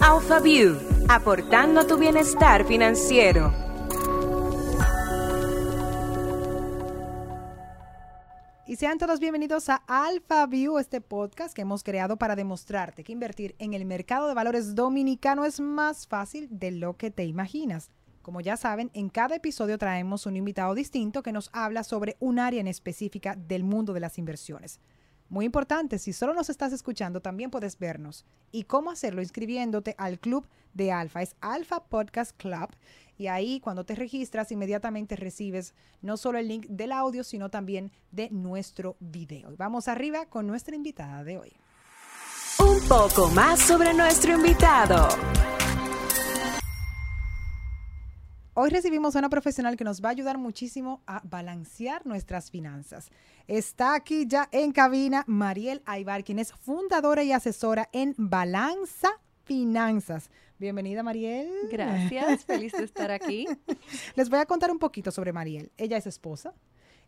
AlphaView, aportando a tu bienestar financiero. Y sean todos bienvenidos a AlphaView, este podcast que hemos creado para demostrarte que invertir en el mercado de valores dominicano es más fácil de lo que te imaginas. Como ya saben, en cada episodio traemos un invitado distinto que nos habla sobre un área en específica del mundo de las inversiones. Muy importante, si solo nos estás escuchando, también puedes vernos. ¿Y cómo hacerlo? Inscribiéndote al club de Alfa. Es Alfa Podcast Club. Y ahí cuando te registras, inmediatamente recibes no solo el link del audio, sino también de nuestro video. Vamos arriba con nuestra invitada de hoy. Un poco más sobre nuestro invitado. Hoy recibimos a una profesional que nos va a ayudar muchísimo a balancear nuestras finanzas. Está aquí ya en cabina Mariel Aybar, quien es fundadora y asesora en Balanza Finanzas. Bienvenida, Mariel. Gracias, feliz de estar aquí. Les voy a contar un poquito sobre Mariel. Ella es esposa,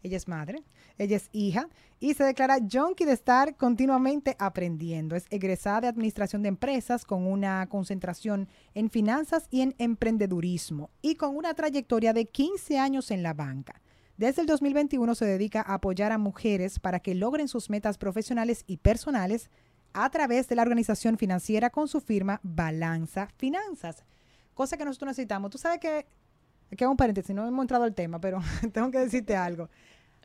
ella es madre, ella es hija y se declara junkie de estar continuamente aprendiendo. Es egresada de Administración de Empresas con una concentración en finanzas y en emprendedurismo y con una trayectoria de 15 años en la banca. Desde el 2021 se dedica a apoyar a mujeres para que logren sus metas profesionales y personales a través de la organización financiera con su firma Balanza Finanzas. Cosa que nosotros necesitamos. Tú sabes que, aquí hago un paréntesis, no hemos entrado al tema, pero tengo que decirte algo.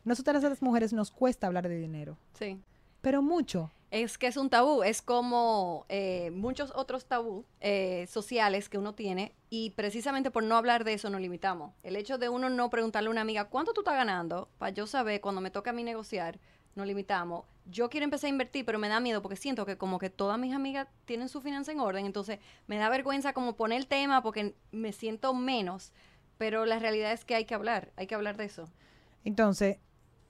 Nosotras las mujeres nos cuesta hablar de dinero. Sí. Pero mucho. Es que es un tabú, es como eh, muchos otros tabú eh, sociales que uno tiene y precisamente por no hablar de eso nos limitamos. El hecho de uno no preguntarle a una amiga, ¿cuánto tú estás ganando? Para yo saber cuando me toca a mí negociar, nos limitamos. Yo quiero empezar a invertir, pero me da miedo porque siento que como que todas mis amigas tienen su finanza en orden, entonces me da vergüenza como poner el tema porque me siento menos, pero la realidad es que hay que hablar, hay que hablar de eso. Entonces,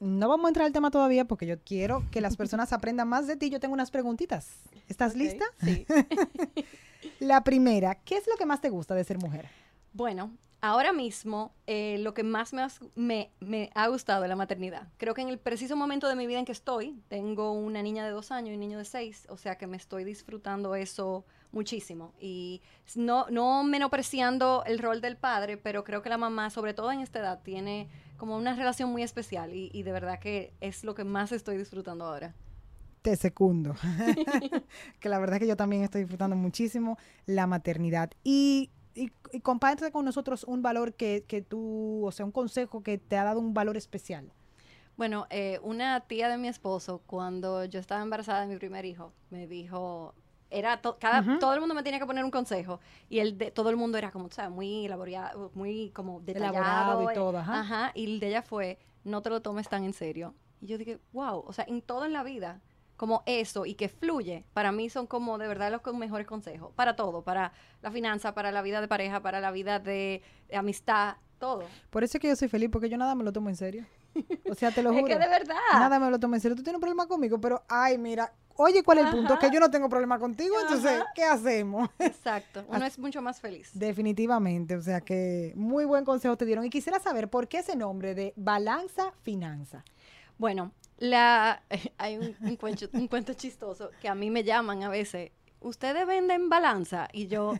no vamos a entrar al tema todavía porque yo quiero que las personas aprendan más de ti. Yo tengo unas preguntitas. ¿Estás lista? Sí. La primera, ¿qué es lo que más te gusta de ser mujer? Bueno, ahora mismo eh, lo que más me, has- me, me ha gustado es la maternidad. Creo que en el preciso momento de mi vida en que estoy, tengo una niña de dos años y un niño de seis, o sea que me estoy disfrutando eso muchísimo. Y no, no menospreciando el rol del padre, pero creo que la mamá, sobre todo en esta edad, tiene como una relación muy especial y, y de verdad que es lo que más estoy disfrutando ahora. Te secundo. que la verdad es que yo también estoy disfrutando muchísimo la maternidad. Y, y, y comparte con nosotros un valor que, que tú, o sea, un consejo que te ha dado un valor especial. Bueno, eh, una tía de mi esposo, cuando yo estaba embarazada de mi primer hijo, me dijo, era to- cada, todo el mundo me tenía que poner un consejo y el de todo el mundo era como, ¿sabes? Muy elaborado, muy como detallado. Elaborado y eh, todo, ajá. Ajá, y el de ella fue, no te lo tomes tan en serio. Y yo dije, wow, o sea, en todo en la vida, como eso y que fluye, para mí son como de verdad los mejores consejos, para todo, para la finanza, para la vida de pareja, para la vida de, de amistad, todo. Por eso es que yo soy feliz, porque yo nada me lo tomo en serio. O sea, te lo Es juro. que de verdad. Nada me lo tomo en serio. Tú tienes un problema conmigo, pero, ay, mira, oye, ¿cuál es el punto? Ajá. Que yo no tengo problema contigo, entonces. ¿qué hacemos? Exacto, uno es mucho más feliz. Definitivamente, o sea que muy buen consejo te dieron. Y quisiera saber por qué ese nombre de balanza finanza. Bueno, la, hay un, un cuento, un cuento chistoso que a mí me llaman a veces. ¿Ustedes venden balanza? Y yo,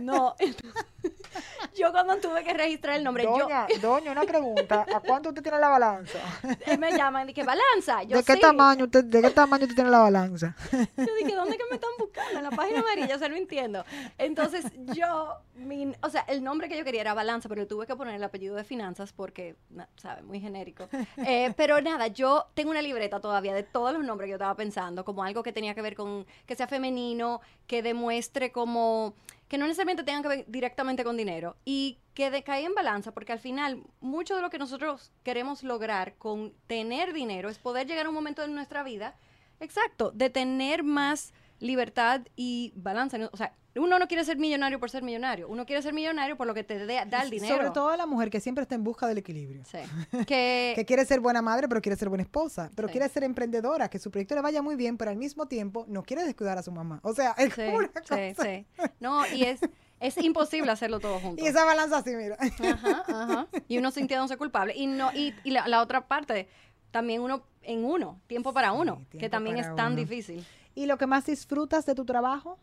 no. yo cuando tuve que registrar el nombre, Doña, doña, una pregunta. ¿A cuánto usted tiene la balanza? yo él me llaman y dije, ¿balanza? Yo, ¿De qué sí. tamaño usted, de qué tamaño usted tiene la balanza? Yo dije, ¿dónde que me están buscando? En la página amarilla, o sea, no entiendo. Entonces, yo, mi- o sea, el nombre que yo quería era Balanza, pero le tuve que poner el apellido de finanzas porque, ¿sabe? Muy genérico. Eh, pero nada, yo tengo una libreta todavía de todos los nombres que yo estaba pensando, como algo que tenía que ver con, que sea femenino, que demuestre como, que no necesariamente tengan que ver directamente con dinero y que decae en balanza, porque al final, mucho de lo que nosotros queremos lograr con tener dinero es poder llegar a un momento en nuestra vida Exacto, de tener más libertad y balanza. ¿no? O sea, uno no quiere ser millonario por ser millonario, uno quiere ser millonario por lo que te dé- da el dinero. Sobre todo la mujer que siempre está en busca del equilibrio. Sí. Que, Que quiere ser buena madre, pero quiere ser buena esposa. Pero Sí. quiere ser emprendedora, que su proyecto le vaya muy bien, pero al mismo tiempo no quiere descuidar a su mamá. O sea, es sí, una cosa. No, y es, es imposible hacerlo todo junto. Y esa balanza así, mira. Ajá, ajá. Y uno sintiéndose culpable. Y no, y, y la, la otra parte, también uno en uno, tiempo para uno, tiempo que también es tan uno. difícil. ¿Y lo que más disfrutas de tu trabajo?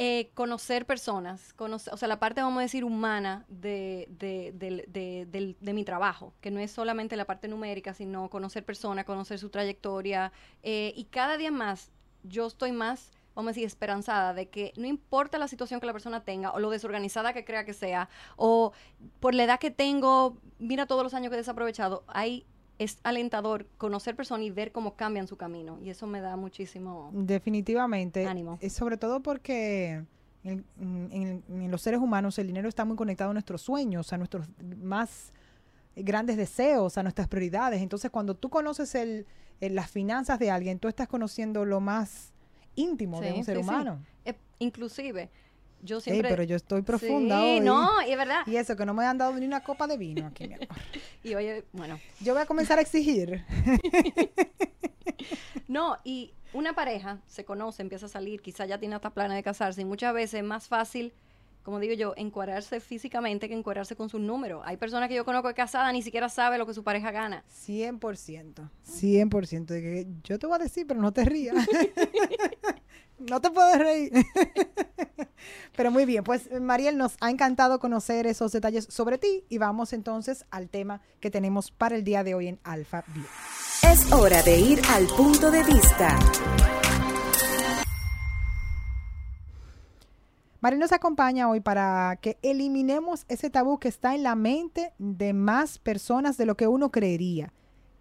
eh, conocer personas, conocer, o sea, la parte, vamos a decir, humana de, de, de- de mi trabajo, que no es solamente la parte numérica, sino conocer personas, conocer su trayectoria. eh, y cada día más yo estoy más, vamos a decir, esperanzada de que no importa la situación que la persona tenga o lo desorganizada que crea que sea, o por la edad que tengo, mira todos los años que he desaprovechado, hay... Es alentador conocer personas y ver cómo cambian su camino. Y eso me da muchísimo... Definitivamente. Ánimo. Eh, sobre todo porque en, en- en los seres humanos el dinero está muy conectado a nuestros sueños, a nuestros más grandes deseos, a nuestras prioridades. Entonces, cuando tú conoces el, el- las finanzas de alguien, tú estás conociendo lo más íntimo de Sí, un ser sí, sí. humano. Eh, inclusive, yo Ey, siempre... pero yo estoy profunda sí, hoy. no, y es verdad. Y eso, que no me han dado ni una copa de vino aquí, mi amor. Y oye, bueno, Yo voy a comenzar a exigir. no, y una pareja se conoce, empieza a salir, quizá ya tiene hasta planes de casarse, y muchas veces es más fácil, como digo yo, encuadrarse físicamente que encuadrarse con sus números. Hay personas que yo conozco casadas, ni siquiera sabe lo que su pareja gana. 100%. 100%. De que yo te voy a decir, pero no te rías. no te puedes reír. pero muy bien, pues Mariel, nos ha encantado conocer esos detalles sobre ti y vamos entonces al tema que tenemos para el día de hoy en Alfa View. Es hora de ir al punto de vista. Mariel nos acompaña hoy para que eliminemos ese tabú que está en la mente de más personas de lo que uno creería,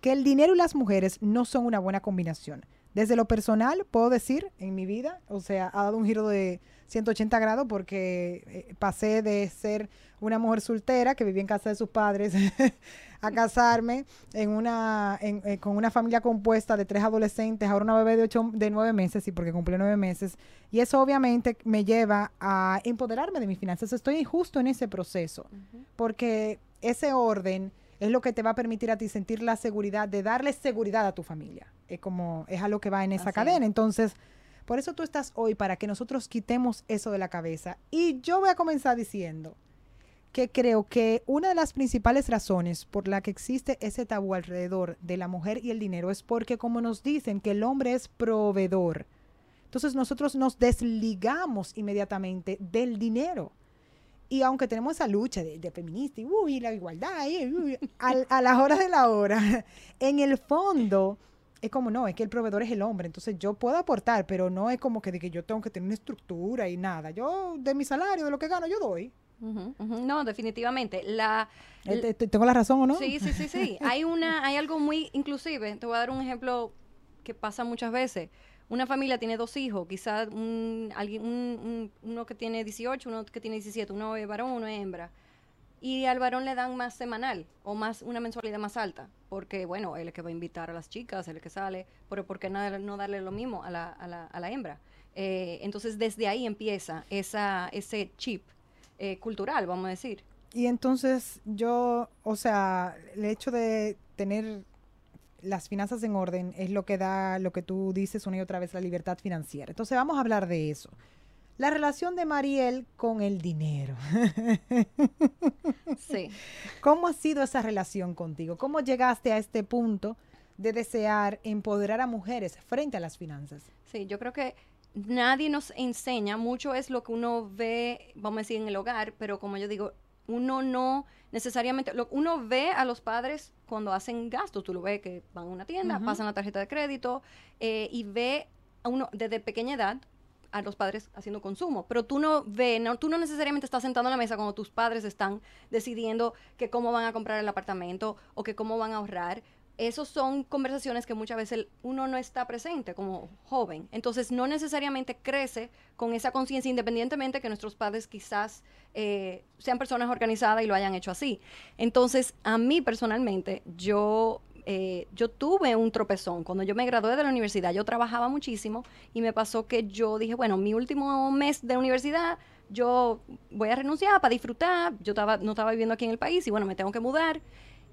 que el dinero y las mujeres no son una buena combinación. Desde lo personal, puedo decir, en mi vida, o sea, ha dado un giro de 180 grados porque eh, pasé de ser una mujer soltera que vivía en casa de sus padres a casarme en una, en- eh, con una familia compuesta de tres adolescentes, ahora una bebé de, ocho, de nueve meses, sí, porque cumplió nueve meses. Y eso obviamente me lleva a empoderarme de mis finanzas. Estoy justo en ese proceso, porque ese orden es lo que te va a permitir a ti sentir la seguridad de darle seguridad a tu familia. Es como, es algo que va en esa Así cadena. es. Entonces, por eso tú estás hoy, para que nosotros quitemos eso de la cabeza. Y yo voy a comenzar diciendo que creo que una de las principales razones por la que existe ese tabú alrededor de la mujer y el dinero es porque como nos dicen que el hombre es proveedor, entonces nosotros nos desligamos inmediatamente del dinero. Y aunque tenemos esa lucha de, de feminista y uy, la igualdad, y, uy, al- a las horas de la hora, en el fondo es como no, es que el proveedor es el hombre, entonces yo puedo aportar, pero no es como que de que yo tengo que tener una estructura y nada. Yo de mi salario, de lo que gano, yo doy. No, definitivamente. La, Eh, te- te- ¿Tengo la razón o no? Sí, sí, sí, sí. Hay una, hay algo muy inclusive. Te voy a dar un ejemplo que pasa muchas veces. Una familia tiene dos hijos, quizás alguien, un- un- uno que tiene 18, uno que tiene 17, uno es varón, uno es hembra. Y al varón le dan más semanal o más una mensualidad más alta, porque bueno, él es el que va a invitar a las chicas, él es el que sale, pero ¿por qué no, darle lo mismo a la, a la, a la hembra? Eh, entonces desde ahí empieza ese chip eh, cultural, vamos a decir. Y entonces yo, o sea, el hecho de tener las finanzas en orden es lo que da, lo que tú dices una y otra vez, la libertad financiera. Entonces vamos a hablar de eso. La relación de Mariel con el dinero. Sí. ¿Cómo ha sido esa relación contigo? ¿Cómo llegaste a este punto de desear empoderar a mujeres frente a las finanzas? Sí, yo creo que nadie nos enseña, mucho es lo que uno ve, vamos a decir, en el hogar, pero como yo digo, uno no necesariamente, lo, uno ve a los padres cuando hacen gastos, tú lo ves que van a una tienda, pasan la tarjeta de crédito eh, y ve a uno desde pequeña edad a los padres haciendo consumo, pero tú no ves, no, tú no necesariamente estás sentado en la mesa cuando tus padres están decidiendo que cómo van a comprar el apartamento o que cómo van a ahorrar. Esas son conversaciones que muchas veces uno no está presente como joven. Entonces, no necesariamente crece con esa conciencia, independientemente que nuestros padres quizás eh, sean personas organizadas y lo hayan hecho así. Entonces, a mí personalmente, yo, eh, yo tuve un tropezón. Cuando yo me gradué de la universidad, yo trabajaba muchísimo y me pasó que yo dije, bueno, mi último mes de universidad, yo voy a renunciar para disfrutar. Yo estaba, no estaba viviendo aquí en el país y bueno, me tengo que mudar.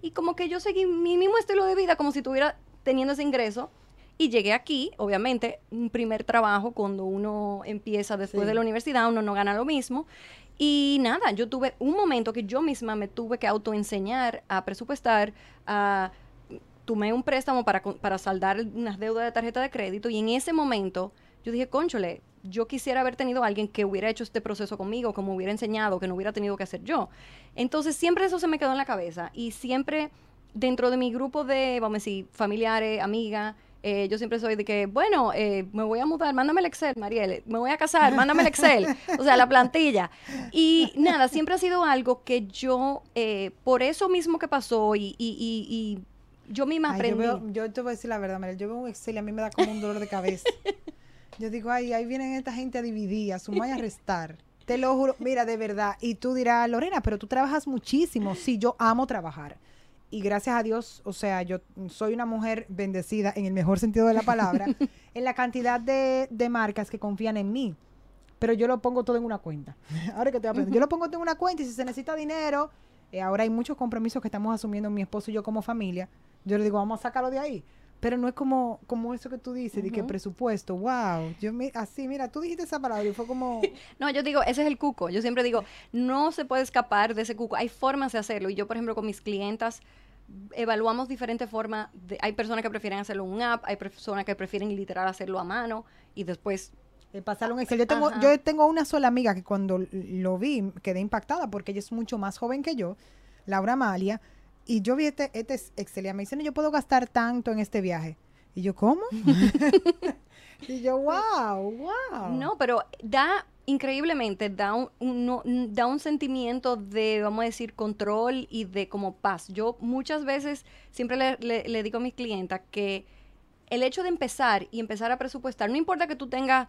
Y como que yo seguí mi mismo estilo de vida, como si estuviera teniendo ese ingreso. Y llegué aquí, obviamente, un primer trabajo cuando uno empieza después Sí. de la universidad, uno no gana lo mismo. Y nada, yo tuve un momento que yo misma me tuve que autoenseñar a presupuestar, a tomé un préstamo para, para saldar unas deudas de tarjeta de crédito y en ese momento yo dije, conchole, yo quisiera haber tenido a alguien que hubiera hecho este proceso conmigo, que me hubiera enseñado, que no hubiera tenido que hacer yo. Entonces siempre eso se me quedó en la cabeza y siempre dentro de mi grupo de, vamos a decir, familiares, amigas, eh, yo siempre soy de que, bueno, eh, me voy a mudar, mándame el Excel, Marielle, me voy a casar, mándame el Excel, o sea, la plantilla. Y nada, siempre ha sido algo que yo, eh, por eso mismo que pasó y, y, y, y yo misma Ay, yo, veo- yo te voy a decir la verdad, Mariel, yo veo un Excel y a mí me da como un dolor de cabeza. Yo digo, ay, ahí vienen esta gente a dividir, a sumar y a restar. Te lo juro, mira, de verdad. Y tú dirás, Lorena, pero tú trabajas muchísimo. Sí, yo amo trabajar. Y gracias a Dios, o sea, yo soy una mujer bendecida en el mejor sentido de la palabra, en la cantidad de, de marcas que confían en mí. Pero yo lo pongo todo en una cuenta. Ahora que te voy a yo lo pongo todo en una cuenta y si se necesita dinero, eh, ahora hay muchos compromisos que estamos asumiendo mi esposo y yo como familia. Yo le digo, vamos a sacarlo de ahí. Pero no es como, como eso que tú dices, de que presupuesto, wow. Yo me, así, mira, tú dijiste esa palabra y fue como, No, yo digo, ese es el cuco. Yo siempre digo, no se puede escapar de ese cuco. Hay formas de hacerlo. Y yo, por ejemplo, con mis clientas, evaluamos diferentes formas. De, hay personas que prefieren hacerlo en un app, hay personas que prefieren literal hacerlo a mano y después eh, pasarle un Excel. Yo tengo, Ajá. yo tengo una sola amiga que cuando lo vi quedé impactada porque ella es mucho más joven que yo, Laura Amalia, y yo vi este, este Excel y ella me dice, no, yo puedo gastar tanto en este viaje. Y yo, ¿cómo? y yo, wow, wow. No, pero da increíblemente, da un, un- da un sentimiento de, vamos a decir, control y de como paz. Yo muchas veces siempre le, le- le digo a mis clientas que el hecho de empezar y empezar a presupuestar, no importa que tú tengas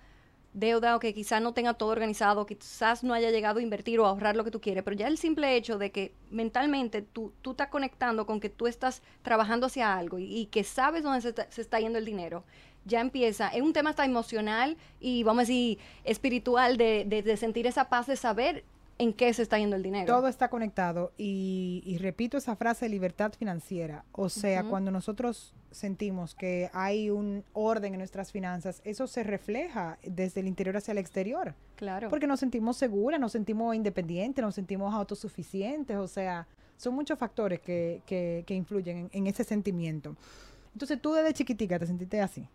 deuda o que quizás no tenga todo organizado, quizás no haya llegado a invertir o a ahorrar lo que tú quieres, pero ya el simple hecho de que mentalmente tú, tú estás conectando con que tú estás trabajando hacia algo y, y que sabes dónde se está, se está yendo el dinero, ya empieza, es un tema hasta emocional y vamos a decir espiritual de, de- de sentir esa paz de saber en qué se está yendo el dinero. Todo está conectado y, y repito esa frase, libertad financiera. O sea, cuando nosotros sentimos que hay un orden en nuestras finanzas, eso se refleja desde el interior hacia el exterior. Claro. Porque nos sentimos seguras, nos sentimos independientes, nos sentimos autosuficientes. O sea, son muchos factores que, que, que influyen en, en ese sentimiento. Entonces, tú desde chiquitica te sentiste así.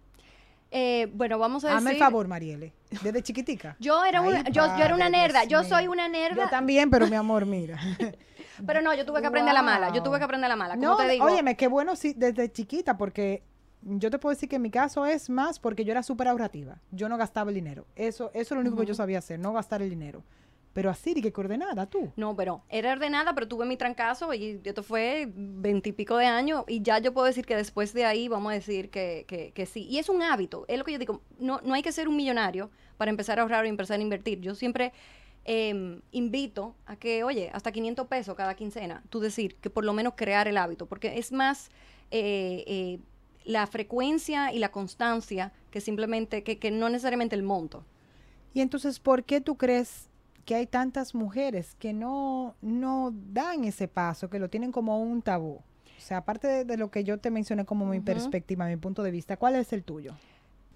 Eh, bueno, vamos a decir... Hazme el favor, Mariele. Desde chiquitica. Yo era, Ay, una, yo, yo era una nerda, yo soy una nerda. Yo también, pero mi amor, mira. Pero no, yo tuve que aprender a la mala. Yo Wow. tuve que aprender la mala. Como No, te digo, óyeme, qué bueno sí, desde chiquita, porque yo te puedo decir que en mi caso es más porque yo era súper ahorrativa. Yo no gastaba el dinero. Eso, eso es lo único que yo sabía hacer, no gastar el dinero. Pero así, de que coordenada, tú. No, pero era ordenada, pero tuve mi trancazo y esto fue veintipico de años y ya yo puedo decir que después de ahí vamos a decir que, que, que sí. Y es un hábito, es lo que yo digo, no, no hay que ser un millonario para empezar a ahorrar o empezar a invertir. Yo siempre em, invito a que, oye, hasta 500 pesos cada quincena, tú decir que por lo menos crear el hábito, porque es más eh, eh, la frecuencia y la constancia que simplemente, que, que no necesariamente el monto. Y entonces, ¿por qué tú crees que hay tantas mujeres que no, no dan ese paso, que lo tienen como un tabú? O sea, aparte de, de lo que yo te mencioné como mi perspectiva, mi punto de vista, ¿cuál es el tuyo?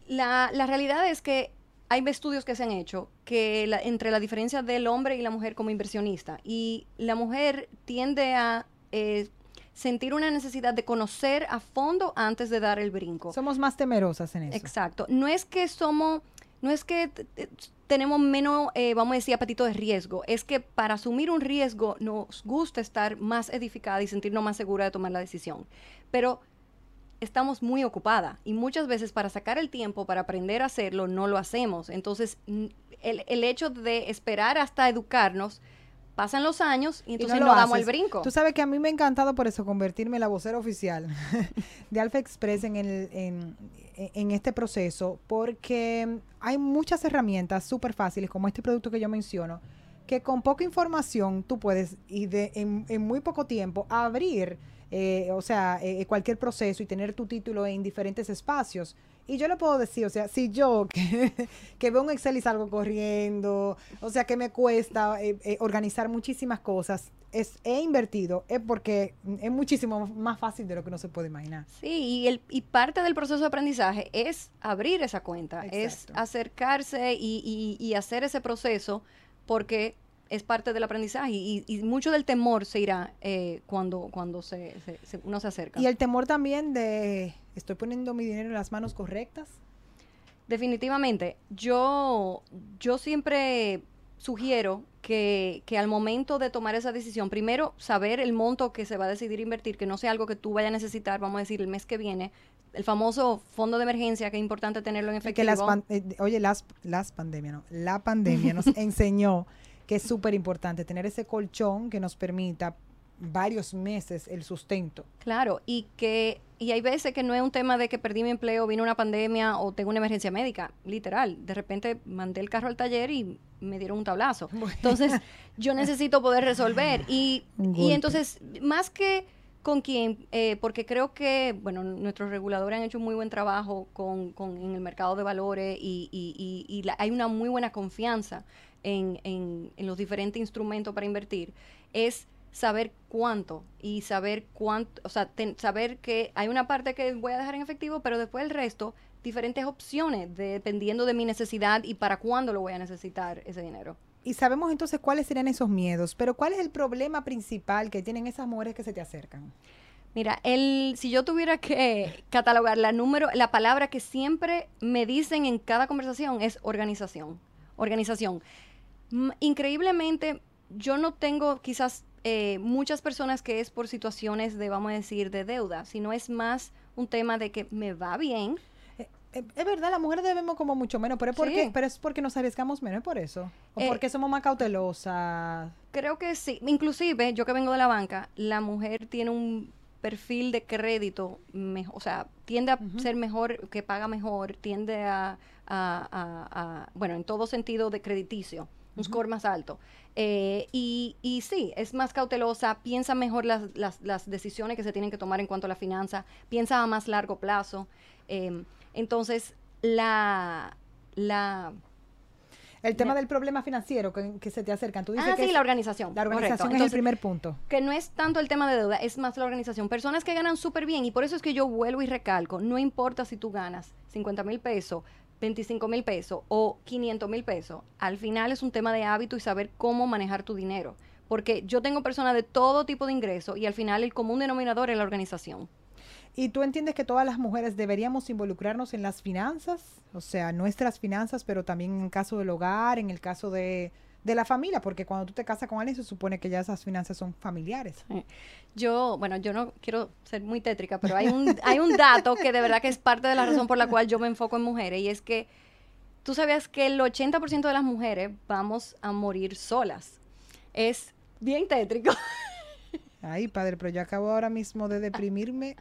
La, la realidad es que hay estudios que se han hecho que la- entre la diferencia del hombre y la mujer como inversionista y la mujer tiende a eh, sentir una necesidad de conocer a fondo antes de dar el brinco. Somos más temerosas en eso. Exacto. No es que somos, no es que t- tenemos menos, eh, vamos a decir, apetito de riesgo. Es que para asumir un riesgo nos gusta estar más edificada y sentirnos más segura de tomar la decisión. Pero estamos muy ocupadas y muchas veces para sacar el tiempo para aprender a hacerlo no lo hacemos. Entonces, el hecho de esperar hasta educarnos, pasan los años y Y entonces no no, lo damos el brinco. Tú sabes que a mí me ha encantado por eso convertirme en la vocera oficial de Alfa Express en, el, en, en este proceso, porque hay muchas herramientas súper fáciles, como este producto que yo menciono, que con poca información tú puedes, y de, en, en muy poco tiempo, abrir, eh, o sea, eh, cualquier proceso y tener tu título en diferentes espacios. Y yo le puedo decir, o sea, si yo que, que veo un Excel y salgo corriendo, o sea, que me cuesta eh, eh, organizar muchísimas cosas, es, he invertido, es porque es muchísimo más fácil de lo que uno se puede imaginar. Sí, y, el, y parte del proceso de aprendizaje es abrir esa cuenta, es acercarse y, y- y hacer ese proceso porque es parte del aprendizaje y, y mucho del temor se irá eh, cuando, cuando se, se- se- uno se acerca. Y el temor también de, ¿estoy poniendo mi dinero en las manos correctas? Definitivamente. Yo, yo siempre sugiero que, que, al momento de tomar esa decisión, primero saber el monto que se va a decidir invertir, que no sea algo que tú vayas a necesitar, vamos a decir, el mes que viene. El famoso fondo de emergencia, que es importante tenerlo en efectivo. Que las eh, oye, las, las pandemias, no, la pandemia nos enseñó que es súper importante tener ese colchón que nos permita varios meses el sustento. Claro, y que y hay veces que no es un tema de que perdí mi empleo, vino una pandemia o tengo una emergencia médica, literal. De repente mandé el carro al taller y me dieron un tablazo. Entonces, yo necesito poder resolver. Y, y entonces, más que con quién, eh, porque creo que, bueno, nuestros reguladores han hecho un muy buen trabajo con, con en el mercado de valores y, y, y hay una muy buena confianza en, en, en los diferentes instrumentos para invertir, es saber cuánto y saber cuánto, o sea, saber que hay una parte que voy a dejar en efectivo, pero después el resto, diferentes opciones dependiendo de mi necesidad y para cuándo lo voy a necesitar ese dinero. Y sabemos entonces cuáles serían esos miedos, pero ¿cuál es el problema principal que tienen esas mujeres que se te acercan? Mira, el, si yo tuviera que catalogar la número, la palabra que siempre me dicen en cada conversación es organización. Organización. Increíblemente, yo no tengo quizás eh, muchas personas que es por situaciones de, vamos a decir, de deuda, sino es más un tema de que me va bien. Eh, eh, es verdad, las mujeres debemos como mucho menos, pero es, porque, pero es porque nos arriesgamos menos, por eso. O porque somos más cautelosas. Creo que sí. Inclusive, yo que vengo de la banca, la mujer tiene un perfil de crédito, o sea, tiende a ser mejor, que paga mejor, tiende a, bueno, en todo sentido de crediticio, un score más alto. Eh, y, y, sí, es más cautelosa, piensa mejor las, las, decisiones que se tienen que tomar en cuanto a la finanza, piensa a más largo plazo. Em, entonces, la... la el tema del problema financiero que, se te acercan. Tú dices ah, que sí, la organización. La organización es el primer punto. Que no es tanto el tema de deuda, es más la organización. Personas que ganan súper bien y por eso es que yo vuelvo y recalco, no importa si tú ganas 50 mil pesos, 25 mil pesos o 500 mil pesos, al final es un tema de hábito y saber cómo manejar tu dinero. Porque yo tengo personas de todo tipo de ingresos y al final el común denominador es la organización. ¿Y tú entiendes que todas las mujeres deberíamos involucrarnos en las finanzas? O sea, nuestras finanzas, pero también en el caso del hogar, en el caso de, de la familia, porque cuando tú te casas con alguien se supone que ya esas finanzas son familiares. Yo, bueno, yo no quiero ser muy tétrica, pero hay un, hay un dato que de verdad que es parte de la razón por la cual yo me enfoco en mujeres y es que tú sabías que el 80% de las mujeres vamos a morir solas. Es bien tétrico. Ay, padre, pero yo acabo ahora mismo de deprimirme.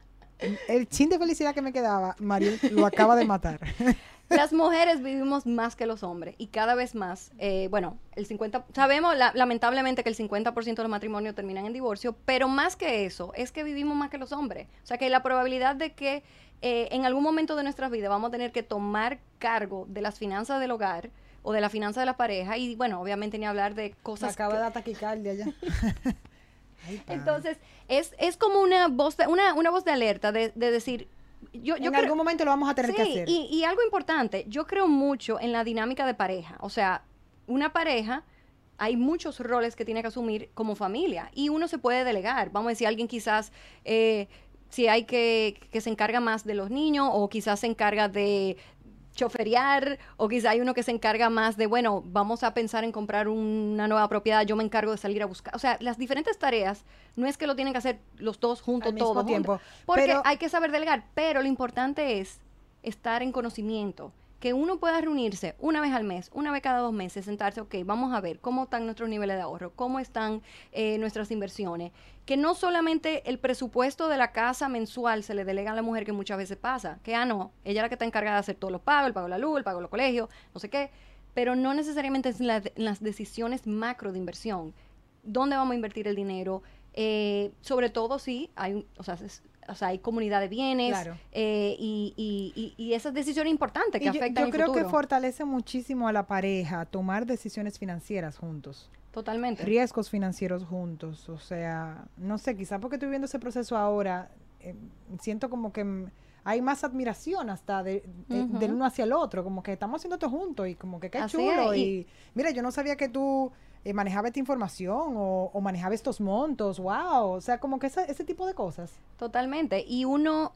El chin de felicidad que me quedaba, Mariel lo acaba de matar. Las mujeres vivimos más que los hombres y cada vez más, eh, bueno, el 50, sabemos lamentablemente que el 50% de los matrimonios terminan en divorcio, pero más que eso, es que vivimos más que los hombres. O sea que la probabilidad de que eh, en algún momento de nuestras vidas vamos a tener que tomar cargo de las finanzas del hogar o de la finanza de la pareja y bueno, obviamente ni hablar de cosas... acaba de taquicardia ya. Entonces, es, es como una voz de, una, una voz de alerta de, de decir, yo, en algún momento lo vamos a tener que hacer. Y, y algo importante, yo creo mucho en la dinámica de pareja. O sea, una pareja hay muchos roles que tiene que asumir como familia y uno se puede delegar. Vamos a decir, alguien quizás, eh, si hay que, que se encarga más de los niños o quizás se encarga de, choferiar o quizá hay uno que se encarga más de, bueno, vamos a pensar en comprar una nueva propiedad, yo me encargo de salir a buscar. O sea, las diferentes tareas no es que lo tienen que hacer los dos juntos todo el tiempo. porque hay que saber delegar, pero lo importante es estar en conocimiento que uno pueda reunirse una vez al mes, una vez cada dos meses, sentarse, ok, vamos a ver cómo están nuestros niveles de ahorro, cómo están eh, nuestras inversiones, que no solamente el presupuesto de la casa mensual se le delega a la mujer que muchas veces pasa, que ah no, ella es la que está encargada de hacer todos los pagos, el pago de la luz, el pago de los colegios, no sé qué, pero no necesariamente es en, las decisiones macro de inversión, dónde vamos a invertir el dinero, eh, sobre todo si hay, o sea, o sea, hay comunidad de bienes eh, y, y, y, esas decisiones importantes que afectan yo, yo creo que fortalece muchísimo a la pareja tomar decisiones financieras juntos. Totalmente. Riesgos financieros juntos. O sea, no sé, quizá porque estoy viendo ese proceso ahora, eh, siento como que hay más admiración hasta de, del uno hacia el otro, como que estamos haciendo esto juntos y como que qué chulo. y mira, yo no sabía que tú eh, manejaba esta información o, manejaba estos montos, wow, o sea, como que ese tipo de cosas. Totalmente, y uno,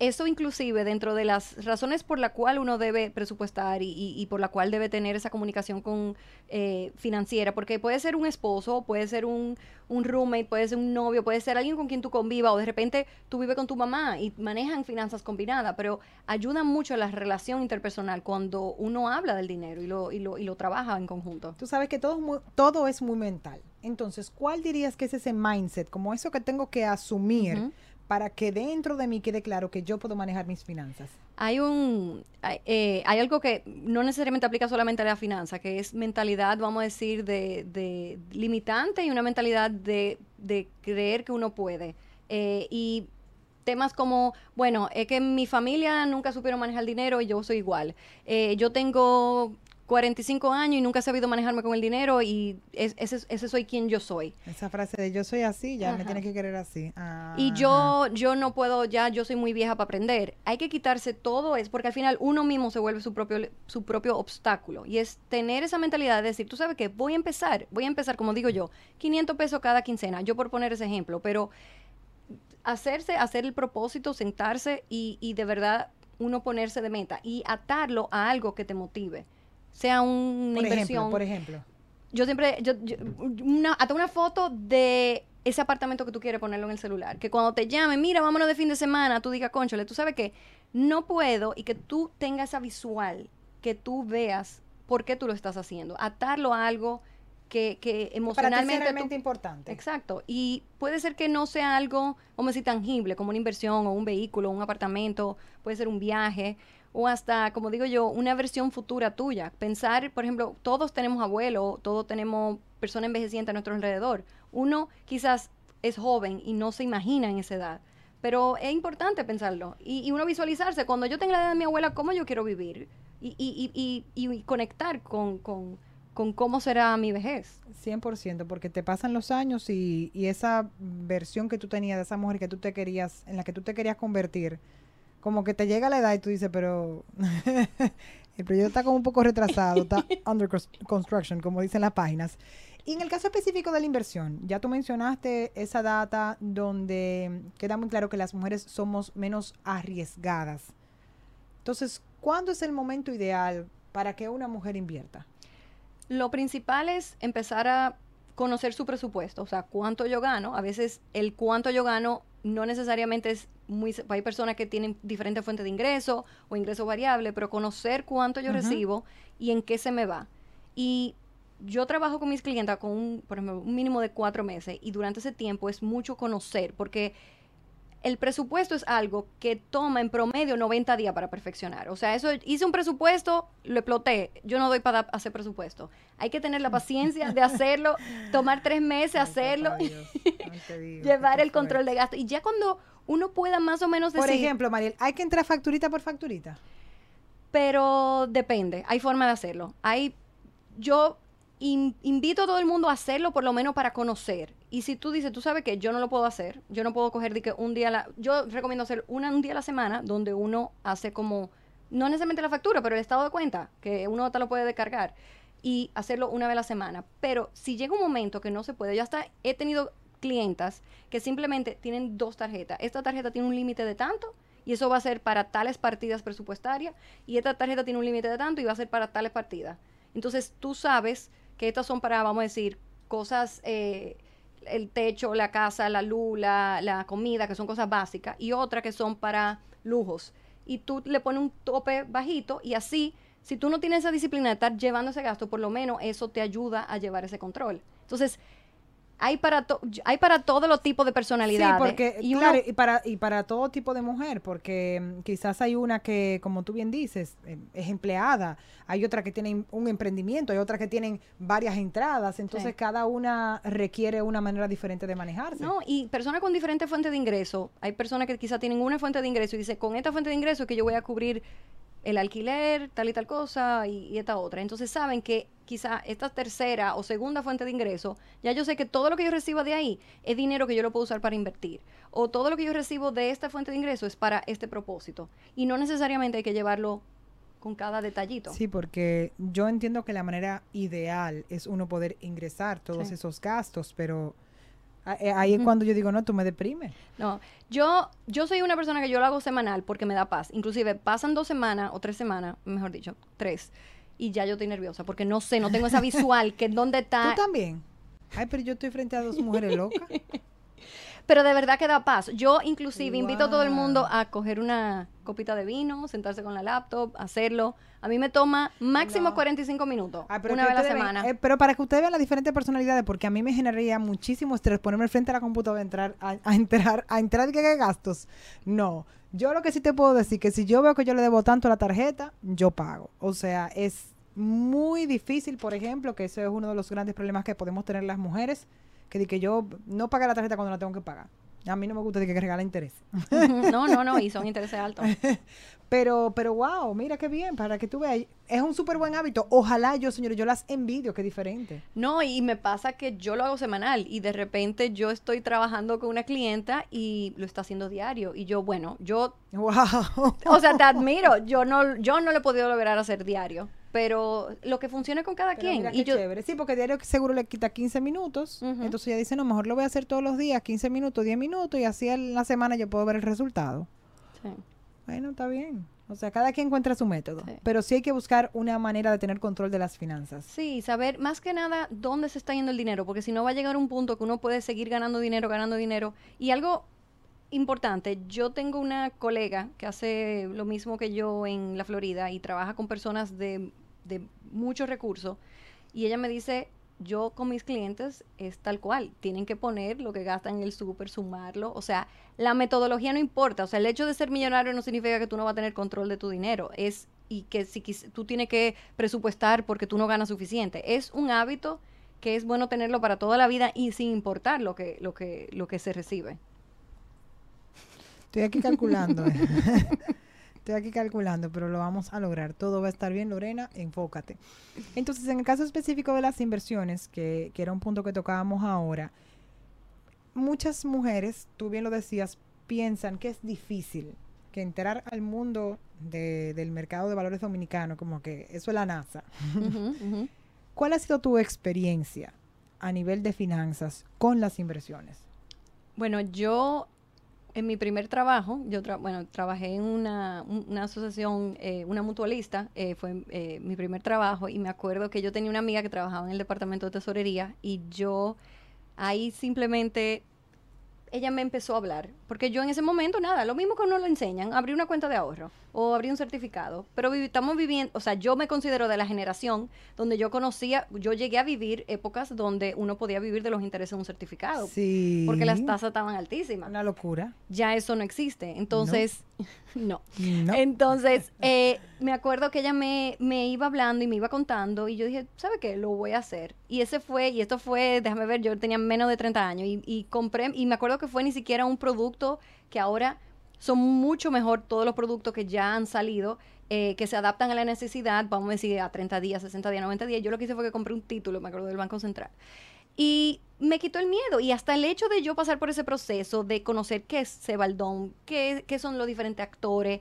eso inclusive dentro de las razones por la cual uno debe presupuestar y, y- y por la cual debe tener esa comunicación con eh, financiera, porque puede ser un esposo, puede ser un, un roommate, puede ser un novio, puede ser alguien con quien tú convivas o de repente tú vives con tu mamá y manejan finanzas combinadas, pero ayuda mucho a la relación interpersonal cuando uno habla del dinero y lo, y lo, y lo trabaja en conjunto. Tú sabes que todo, es muy- todo es muy mental. Entonces, ¿cuál dirías que es ese mindset? Como eso que tengo que asumir. Para que dentro de mí quede claro que yo puedo manejar mis finanzas. Hay un eh, hay algo que no necesariamente aplica solamente a la finanza, que es mentalidad, vamos a decir, de, limitante y una mentalidad de, de creer que uno puede. Eh, y temas como, bueno, es que mi familia nunca supieron manejar dinero y yo soy igual. Eh, yo tengo 45 años y nunca he sabido manejarme con el dinero y es- ese, ese soy quien yo soy. Esa frase de yo soy así, ya me Ajá. tiene que querer así. Y Ajá. yo, yo no puedo, ya yo soy muy vieja para aprender. Hay que quitarse todo eso, porque al final uno mismo se vuelve su propio, su propio obstáculo. Y es tener esa mentalidad de decir, tú sabes que voy a empezar, voy a empezar, como digo yo, 500 pesos cada quincena, yo por poner ese ejemplo, pero hacerse, hacer el propósito, sentarse y, y de verdad uno ponerse de meta y atarlo a algo que te motive. Sea una por inversión ejemplo, por ejemplo. yo siempre, yo, yo- una, hasta una foto de ese apartamento que tú quieres ponerlo en el celular. Que cuando te llamen, mira, vámonos de fin de semana, tú digas, conchole, tú sabes que no puedo y que tú tengas esa visual, que tú veas por qué tú lo estás haciendo. Atarlo a algo que, que Para ti sea emocionalmente... tú- realmente importante. Exacto. Y puede ser que no sea algo, vamos a decir, tangible, como una inversión o un vehículo, un apartamento, puede ser un viaje o hasta, como digo yo, una versión futura tuya. Pensar, por ejemplo, todos tenemos abuelos, todos tenemos personas envejecientes a nuestro alrededor. Uno quizás es joven y no se imagina en esa edad. Pero es importante pensarlo y, uno visualizarse. Cuando yo tenga la edad de mi abuela, ¿cómo yo quiero vivir? Y, y, y, conectar con, con, con cómo será mi vejez. 100%, porque te pasan los años y, y esa versión que tú tenías de esa mujer que tú te querías, en la que tú te querías convertir, como que te llega la edad y tú dices, pero el proyecto está como un poco retrasado, está under cons- construction, como dicen las páginas. Y en el caso específico de la inversión, ya tú mencionaste esa data donde queda muy claro que las mujeres somos menos arriesgadas. Entonces, ¿cuándo es el momento ideal para que una mujer invierta? Lo principal es empezar a conocer su presupuesto, o sea, cuánto yo gano. A veces el cuánto yo gano no necesariamente es muy... Hay personas que tienen diferentes fuentes de ingreso o ingreso variable, pero conocer cuánto yo recibo y en qué se me va. Y yo trabajo con mis clientes con, un, por ejemplo, un mínimo de cuatro meses y durante ese tiempo es mucho conocer, porque el presupuesto es algo que toma en promedio 90 días para perfeccionar. O sea, eso hice un presupuesto, lo exploté. Yo no doy para hacer presupuesto. Hay que tener la paciencia de hacerlo, tomar tres meses, Ay, hacerlo, digo, llevar el control de gasto. Y ya cuando uno pueda más o menos decir, Por ejemplo, Mariel, hay que entrar facturita por facturita. pero depende, hay forma de hacerlo. Hay, yo in- invito a todo el mundo a hacerlo por lo menos para conocer. Y si tú dices, tú sabes que yo no lo puedo hacer, yo no puedo coger de que un día, la, yo recomiendo hacer una, un día a la semana donde uno hace como, no necesariamente la factura, pero el estado de cuenta, que uno te lo puede descargar y hacerlo una vez a la semana. Pero si llega un momento que no se puede, yo hasta he tenido clientas que simplemente tienen dos tarjetas. Esta tarjeta tiene un límite de tanto y eso va a ser para tales partidas presupuestarias y esta tarjeta tiene un límite de tanto y va a ser para tales partidas. Entonces tú sabes que estas son para, vamos a decir, cosas, eh, el techo, la casa, la luz, la, la comida, que son cosas básicas, y otras que son para lujos. Y tú le pones un tope bajito y así, si tú no tienes esa disciplina de estar llevando ese gasto, por lo menos eso te ayuda a llevar ese control. Entonces, hay para, to- hay para todos los tipos de personalidades. Sí, porque, y claro, y para, y para todo tipo de mujer, porque mm, quizás hay una que, como tú bien dices, eh, es empleada, hay otra que tiene un emprendimiento, hay otra que tienen varias entradas, entonces Sí. cada una requiere una manera diferente de manejarse. No, y personas con diferentes fuentes de ingreso. Hay personas que quizá tienen una fuente de ingreso y dicen, con esta fuente de ingreso es que yo voy a cubrir el alquiler, tal y tal cosa, y, y esta otra. Entonces saben que quizá esta tercera o segunda fuente de ingreso, ya yo sé que todo lo que yo recibo de ahí es dinero que yo lo puedo usar para invertir. O todo lo que yo recibo de esta fuente de ingreso es para este propósito. Y no necesariamente hay que llevarlo con cada detallito. Sí, porque yo entiendo que la manera ideal es uno poder ingresar todos Sí. esos gastos, pero Ahí es cuando yo digo, no, tú me deprimes. No, yo, yo soy una persona que yo lo hago semanal porque me da paz. Inclusive pasan dos semanas o tres semanas, mejor dicho, tres, y ya yo estoy nerviosa porque no sé, no tengo esa visual que dónde está. ¿Tú también? Ay, pero yo estoy frente a dos mujeres locas. Pero de verdad que da paz. Yo inclusive invito a todo el mundo a coger una copita de vino, sentarse con la laptop, hacerlo. A mí me toma máximo No. 45 minutos, Ah, pero una vez a la ven- semana. eh, pero para que ustedes vean las diferentes personalidades, porque a mí me generaría muchísimo estrés ponerme frente a la computadora, entrar, a, a entrar, a entrar que gastos. No. Yo lo que sí te puedo decir que si yo veo que yo le debo tanto a la tarjeta, yo pago. O sea, es muy difícil, por ejemplo, que ese es uno de los grandes problemas que podemos tener las mujeres, que que yo no pague la tarjeta cuando la tengo que pagar. A mí no me gusta de que regala interés. no, no, no, y son intereses altos. Pero, pero wow, mira qué bien, para que tú veas, es un súper buen hábito. Ojalá yo, señores, yo las envidio, qué diferente. No, y me pasa que yo lo hago semanal y de repente yo estoy trabajando con una clienta y lo está haciendo diario. Y yo, bueno, yo, Wow. o sea, te admiro. Yo no, yo no lo he podido lograr hacer diario, pero lo que funcione con cada Pero quien. mira Y yo, chévere. Sí, porque diario seguro le quita 15 minutos. Entonces ella dice, no, mejor lo voy a hacer todos los días, 15 minutos, 10 minutos, y así en la semana yo puedo ver el resultado. Sí. Bueno, está bien. O sea, cada quien encuentra su método. Sí. Pero sí hay que buscar una manera de tener control de las finanzas. Sí, saber más que nada dónde se está yendo el dinero, porque si no va a llegar un punto que uno puede seguir ganando dinero, ganando dinero. Y algo importante, yo tengo una colega que hace lo mismo que yo en la Florida y trabaja con personas de, de muchos recursos. Y ella me dice, yo con mis clientes es tal cual, tienen que poner lo que gastan en el súper, sumarlo. O sea, la metodología no importa. O sea, el hecho de ser millonario no significa que tú no vas a tener control de tu dinero. Es y que si tú tienes que presupuestar porque tú no ganas suficiente. Es un hábito que es bueno tenerlo para toda la vida y sin importar lo que, lo que, lo que se recibe. Estoy aquí calculando. Estoy aquí calculando, pero lo vamos a lograr. Todo va a estar bien, Lorena, enfócate. Entonces, en el caso específico de las inversiones, que, que era un punto que tocábamos ahora, muchas mujeres, tú bien lo decías, piensan que es difícil, que entrar al mundo de- del mercado de valores dominicano, como que eso es la NASA. ¿Cuál ha sido tu experiencia a nivel de finanzas con las inversiones? Bueno, yo en mi primer trabajo, yo bueno, trabajé en una, un- una asociación, eh, una mutualista, eh, fue eh, mi primer trabajo y me acuerdo que yo tenía una amiga que trabajaba en el departamento de tesorería y yo ahí simplemente ella me empezó a hablar, porque yo en ese momento nada, lo mismo que uno lo enseñan, abrí una cuenta de ahorro o abrí un certificado, pero vivi- estamos viviendo, o sea, yo me considero de la generación donde yo conocía, yo llegué a vivir épocas donde uno podía vivir de los intereses de un certificado, Sí. porque las tasas estaban altísimas. Una locura. Ya eso no existe. Entonces, no. No. Entonces, eh, me acuerdo que ella me, me iba hablando y me iba contando y yo dije, ¿sabe qué? Lo voy a hacer. Y ese fue, y esto fue, déjame ver, yo tenía menos de 30 años y, y compré, y me acuerdo que fue ni siquiera un producto que ahora son mucho mejor todos los productos que ya han salido, eh, que se adaptan a la necesidad, vamos a decir, a 30 días, 60 días, 90 días. Yo lo que hice fue que compré un título, me acuerdo del Banco Central. Y me quitó el miedo. Y hasta el hecho de yo pasar por ese proceso de conocer qué es Sebaldón, qué, qué son los diferentes actores,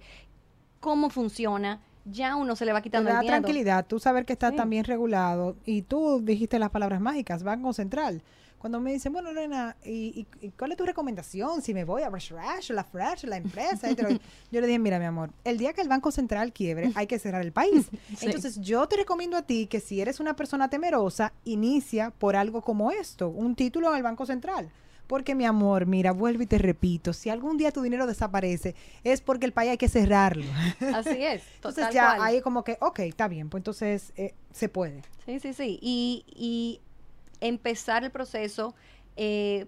cómo funciona, ya uno se le va Te quitando da el miedo. tranquilidad, tú saber que está Sí. también regulado y tú dijiste las palabras mágicas, Banco Central. Cuando me dicen, bueno, Lorena, ¿y, cuál es tu recomendación? Si me voy a Rush Rush, la Fresh, la empresa. Yo le dije, mira, mi amor, el día que el Banco Central quiebre, hay que cerrar el país. Sí. Entonces, yo te recomiendo a ti que si eres una persona temerosa, inicia por algo como esto, un título en el Banco Central. Porque, mi amor, mira, vuelvo y te repito, si algún día tu dinero desaparece, es porque el país hay que cerrarlo. Así es, Entonces ya cual. ahí como que, ok, está bien, pues entonces eh, se puede. Sí, sí, sí. Y, y empezar el proceso, eh,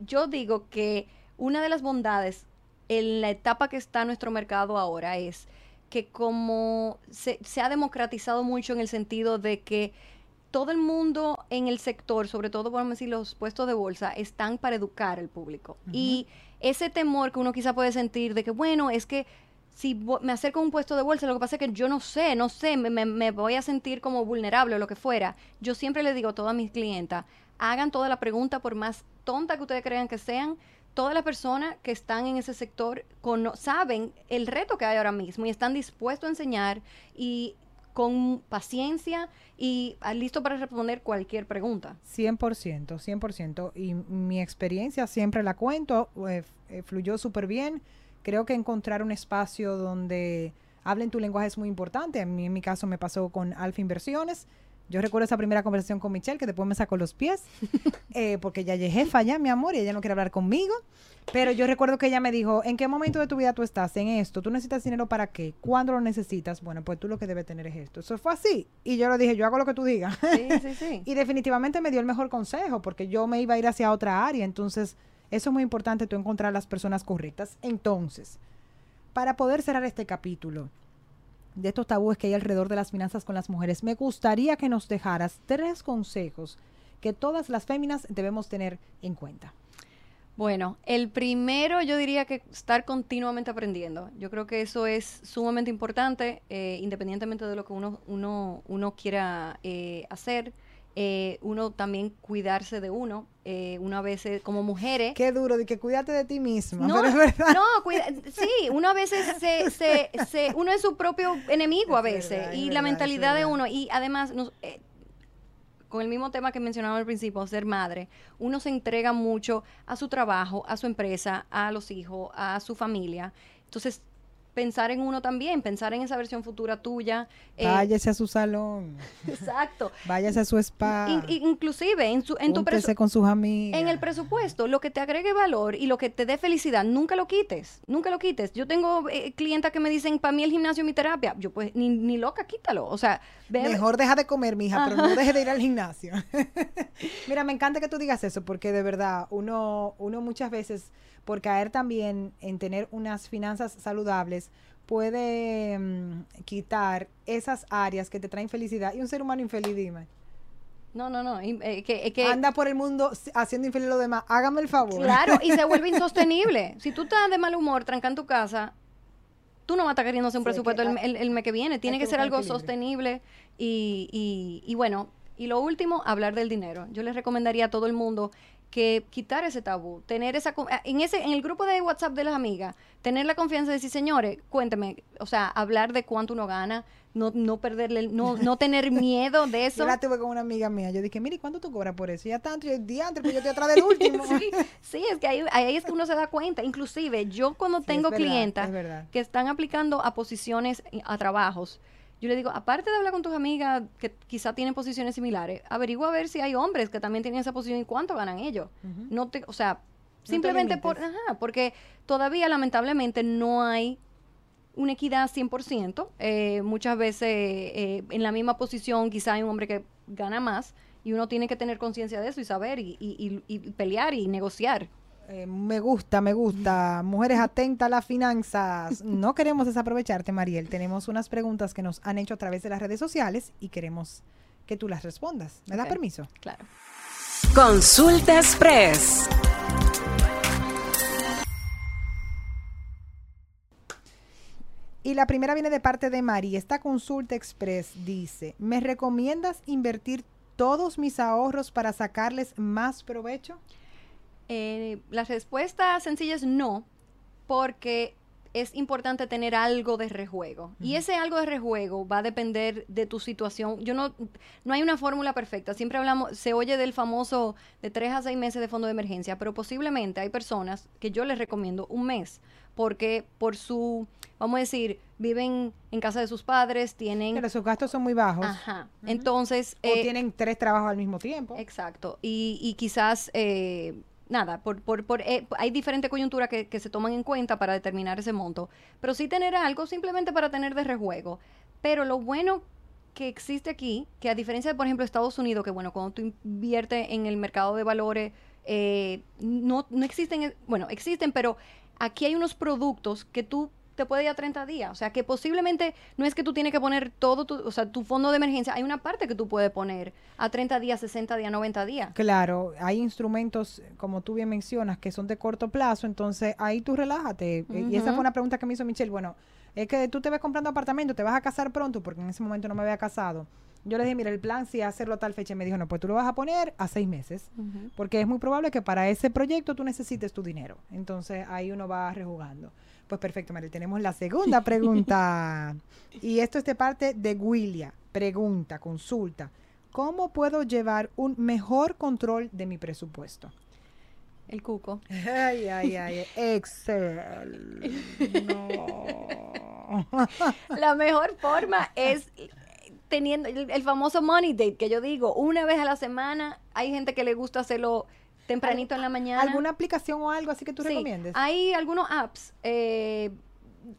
yo digo que una de las bondades en la etapa que está nuestro mercado ahora es que como se, se ha democratizado mucho en el sentido de que todo el mundo en el sector, sobre todo, vamos a decir, los puestos de bolsa, están para educar al público. Y ese temor que uno quizá puede sentir de que, bueno, es que si me acerco a un puesto de bolsa, lo que pasa es que yo no sé, no sé, me, voy a sentir como vulnerable o lo que fuera. Yo siempre le digo a todas mis clientas, hagan toda la pregunta, por más tonta que ustedes crean que sean, todas las personas que están en ese sector saben el reto que hay ahora mismo y están dispuestos a enseñar y con paciencia y listo para responder cualquier pregunta. 100%, 100%. Y mi experiencia siempre la cuento, eh, eh, fluyó súper bien. Creo que encontrar un espacio donde hablen tu lenguaje es muy importante. A mí en mi caso me pasó con Alfa Inversiones. Yo recuerdo esa primera conversación con Michelle, que después me sacó los pies, eh, porque ella es jefa ya, mi amor, y ella no quiere hablar conmigo. Pero yo recuerdo que ella me dijo, ¿en qué momento de tu vida tú estás en esto? ¿Tú necesitas dinero para qué? ¿Cuándo lo necesitas? Bueno, pues tú lo que debes tener es esto. Eso fue así. Y yo le dije, yo hago lo que tú digas. Sí, sí, sí. y definitivamente me dio el mejor consejo, porque yo me iba a ir hacia otra área. Entonces, eso es muy importante, tú encontrar las personas correctas. Entonces, para poder cerrar este capítulo, de estos tabúes que hay alrededor de las finanzas con las mujeres, me gustaría que nos dejaras tres consejos que todas las féminas debemos tener en cuenta. Bueno, el primero yo diría que estar continuamente aprendiendo. Yo creo que eso es sumamente importante, eh, independientemente de lo que uno, uno, uno quiera eh, hacer. Eh, uno también cuidarse de uno. Eh, una vez como mujeres. Qué duro, de que cuídate de ti misma. No, pero es verdad. no cuida, sí, uno a veces se, se, se, uno es su propio enemigo a Es veces. verdad, y verdad, la mentalidad de uno. Y además, nos- eh, con el mismo tema que mencionaba al principio, ser madre, uno se entrega mucho a su trabajo, a su empresa, a los hijos, a su familia. Entonces, pensar en uno también, pensar en esa versión futura tuya. eh, Váyase a su salón, exacto. váyase a su spa, In- in- inclusive en, su, en tu con sus amigas. en el presupuesto, lo que te agregue valor y lo que te dé felicidad, nunca lo quites, nunca lo quites. Yo tengo eh, clientas que me dicen, para mí el gimnasio es mi terapia. Yo pues, ni, ni loca, quítalo. O sea, Mejor deja de comer, mija, pero no deje de ir al gimnasio. Mira, me encanta que tú digas eso, porque de verdad, uno, uno muchas veces, por caer también en tener unas finanzas saludables, puede mm, quitar esas áreas que te traen felicidad. Y un ser humano infeliz, dime. No, no, no. eh, que, eh, que- Anda por el mundo haciendo infeliz a los demás. Hágame el favor. Claro, y se vuelve insostenible. Si tú estás de mal humor, tranca en tu casa, tú no vas a estar queriendo hacer un Sí, hay que- presupuesto el, el- el mes que viene. Tiene que ser algo equilibrio. sostenible y, y, y bueno, y lo último, hablar del dinero. Yo les recomendaría a todo el mundo que quitar ese tabú, tener esa en ese en el grupo de WhatsApp de las amigas, tener la confianza de decir, "Señores, cuénteme", o sea, hablar de cuánto uno gana, no no perderle no no tener miedo de eso. Yo la tuve con una amiga mía. Yo dije, mire, ¿cuánto tú cobras por eso? Y ya tanto, yo, diantre, pues yo estoy atrás del último. sí, sí, es que ahí, ahí es que uno se da cuenta. Inclusive, yo cuando Sí, tengo es verdad, clientas es que están aplicando a posiciones, y a trabajos, yo le digo, aparte de hablar con tus amigas que quizá tienen posiciones similares, averigua a ver si hay hombres que también tienen esa posición y cuánto ganan ellos. No te, o sea, te simplemente por, ajá, porque todavía lamentablemente no hay una equidad 100%. Eh, muchas veces eh, en la misma posición quizá hay un hombre que gana más y uno tiene que tener conciencia de eso y saber y, y- y- y pelear y negociar. Eh, me gusta, me gusta. Mujeres atentas a las finanzas. No queremos desaprovecharte, Mariel. Tenemos unas preguntas que nos han hecho a través de las redes sociales y queremos que tú las respondas. ¿Me da Ok. permiso? Claro. Consulta Express. Y la primera viene de parte de Mari. Esta consulta express dice, ¿me recomiendas invertir todos mis ahorros para sacarles más provecho? Eh, la respuesta sencilla es no, porque es importante tener algo de rejuego. Y ese algo de rejuego va a depender de tu situación. Yo no, no hay una fórmula perfecta. Siempre hablamos, se oye del famoso de tres a seis meses de fondo de emergencia, pero posiblemente hay personas que yo les recomiendo un mes, porque por su, vamos a decir, viven en casa de sus padres, tienen... Pero sus gastos son muy bajos. Ajá. Entonces... O eh, tienen tres trabajos al mismo tiempo. Exacto. Y, y quizás, eh, nada, por, por, por, eh, hay diferentes coyunturas que, que se toman en cuenta para determinar ese monto. Pero sí tener algo simplemente para tener de rejuego. Pero lo bueno que existe aquí, que a diferencia de, por ejemplo, Estados Unidos, que bueno, cuando tú inviertes en el mercado de valores, eh, no, no existen, bueno, existen, pero aquí hay unos productos que tú te puede ir a 30 días. O sea, que posiblemente no es que tú tienes que poner todo tu, o sea, tu fondo de emergencia. Hay una parte que tú puedes poner a 30 días, 60 días, 90 días. Claro, hay instrumentos, como tú bien mencionas, que son de corto plazo, entonces ahí tú relájate. Eh, Y esa fue una pregunta que me hizo Michelle. Bueno, es que tú te ves comprando apartamento, te vas a casar pronto, porque en ese momento no me había casado. Yo le dije, mira, el plan sí hacerlo a tal fecha. Y me dijo, no, pues tú lo vas a poner a seis meses, porque es muy probable que para ese proyecto tú necesites tu dinero. Entonces ahí uno va rejugando. Pues perfecto, Mariel. Tenemos la segunda pregunta. y esto es de parte de William. Pregunta, consulta. ¿Cómo puedo llevar un mejor control de mi presupuesto? El cuco. Ay, ay, ay. Excel. No. La mejor forma es teniendo el, el famoso money date que yo digo, una vez a la semana, hay gente que le gusta hacerlo tempranito en la mañana. ¿Alguna aplicación o algo así que tú Sí, recomiendes? Hay algunos apps. eh,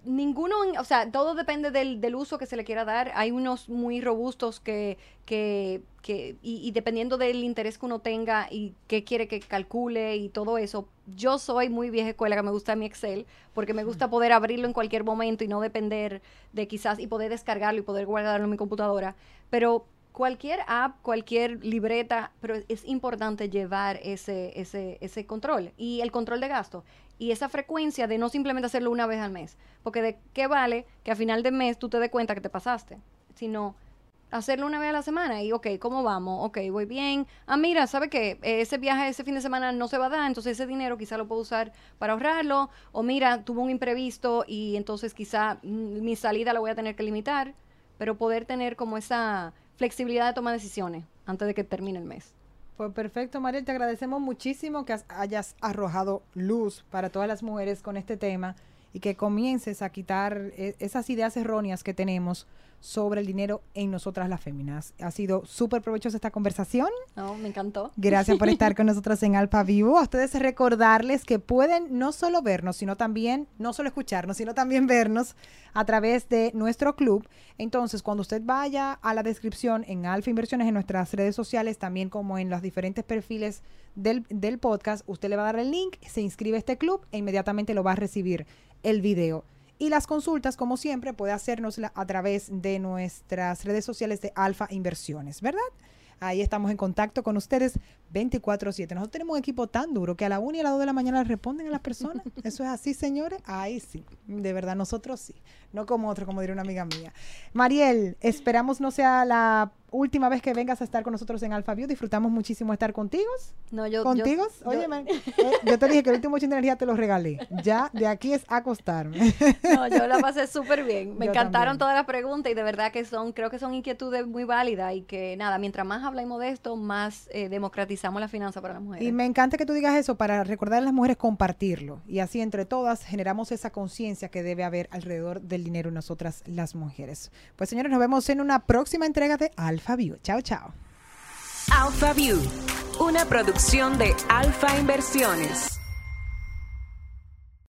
ninguno, o sea, todo depende del, del uso que se le quiera dar. Hay unos muy robustos que, que, que y, y dependiendo del interés que uno tenga y qué quiere que calcule y todo eso. Yo soy muy vieja escuela, que me gusta mi Excel, porque me gusta poder abrirlo en cualquier momento y no depender de quizás, y poder descargarlo y poder guardarlo en mi computadora. Pero cualquier app, cualquier libreta, pero es importante llevar ese, ese, ese control y el control de gasto y esa frecuencia de no simplemente hacerlo una vez al mes, porque de qué vale que a final de mes tú te des cuenta que te pasaste, sino hacerlo una vez a la semana y, ok, ¿cómo vamos? Ok, voy bien. Ah, mira, ¿sabe qué? Ese viaje ese fin de semana no se va a dar, entonces ese dinero quizá lo puedo usar para ahorrarlo. O mira, tuvo un imprevisto y entonces quizá mm, mi salida la voy a tener que limitar, pero poder tener como esa flexibilidad de tomar decisiones antes de que termine el mes. Pues perfecto, Mariel, te agradecemos muchísimo que has- hayas arrojado luz para todas las mujeres con este tema y que comiences a quitar eh, esas ideas erróneas que tenemos sobre el dinero en nosotras las féminas. Ha sido súper provechosa esta conversación. No, me encantó. Gracias por estar con nosotros en Alfa Vivo. A ustedes recordarles que pueden no solo vernos, sino también, no solo escucharnos, sino también vernos a través de nuestro club. Entonces, cuando usted vaya a la descripción en Alfa Inversiones en nuestras redes sociales, también como en los diferentes perfiles del, del podcast, usted le va a dar el link, se inscribe a este club e inmediatamente lo va a recibir el video. Y las consultas, como siempre, puede hacernos a través de nuestras redes sociales de Alfa Inversiones, ¿verdad? Ahí estamos en contacto con ustedes 24/7. Nosotros tenemos un equipo tan duro que a la 1 y a las 2 de la mañana responden a las personas. Eso es así, señores. Ahí sí. De verdad, nosotros sí. No como otro, como diría una amiga mía. Mariel, esperamos no sea la última vez que vengas a estar con nosotros en Alfa View. Disfrutamos muchísimo estar contigo. No, yo, ¿Contigo? Oye, man, eh, yo te dije que el último chin de energía te lo regalé. Ya de aquí es acostarme. No, yo la pasé súper bien. Me Yo encantaron también. todas las preguntas y de verdad que son, creo que son inquietudes muy válidas y que nada, mientras más hablemos de esto, más eh, democratizamos la finanza para las mujeres. Y me encanta que tú digas eso para recordar a las mujeres compartirlo. Y así entre todas generamos esa conciencia que debe haber alrededor del dinero en nosotras las mujeres. Pues señores, nos vemos en una próxima entrega de Alfa View. Chao, chao. Alpha View, una producción de Alfa Inversiones.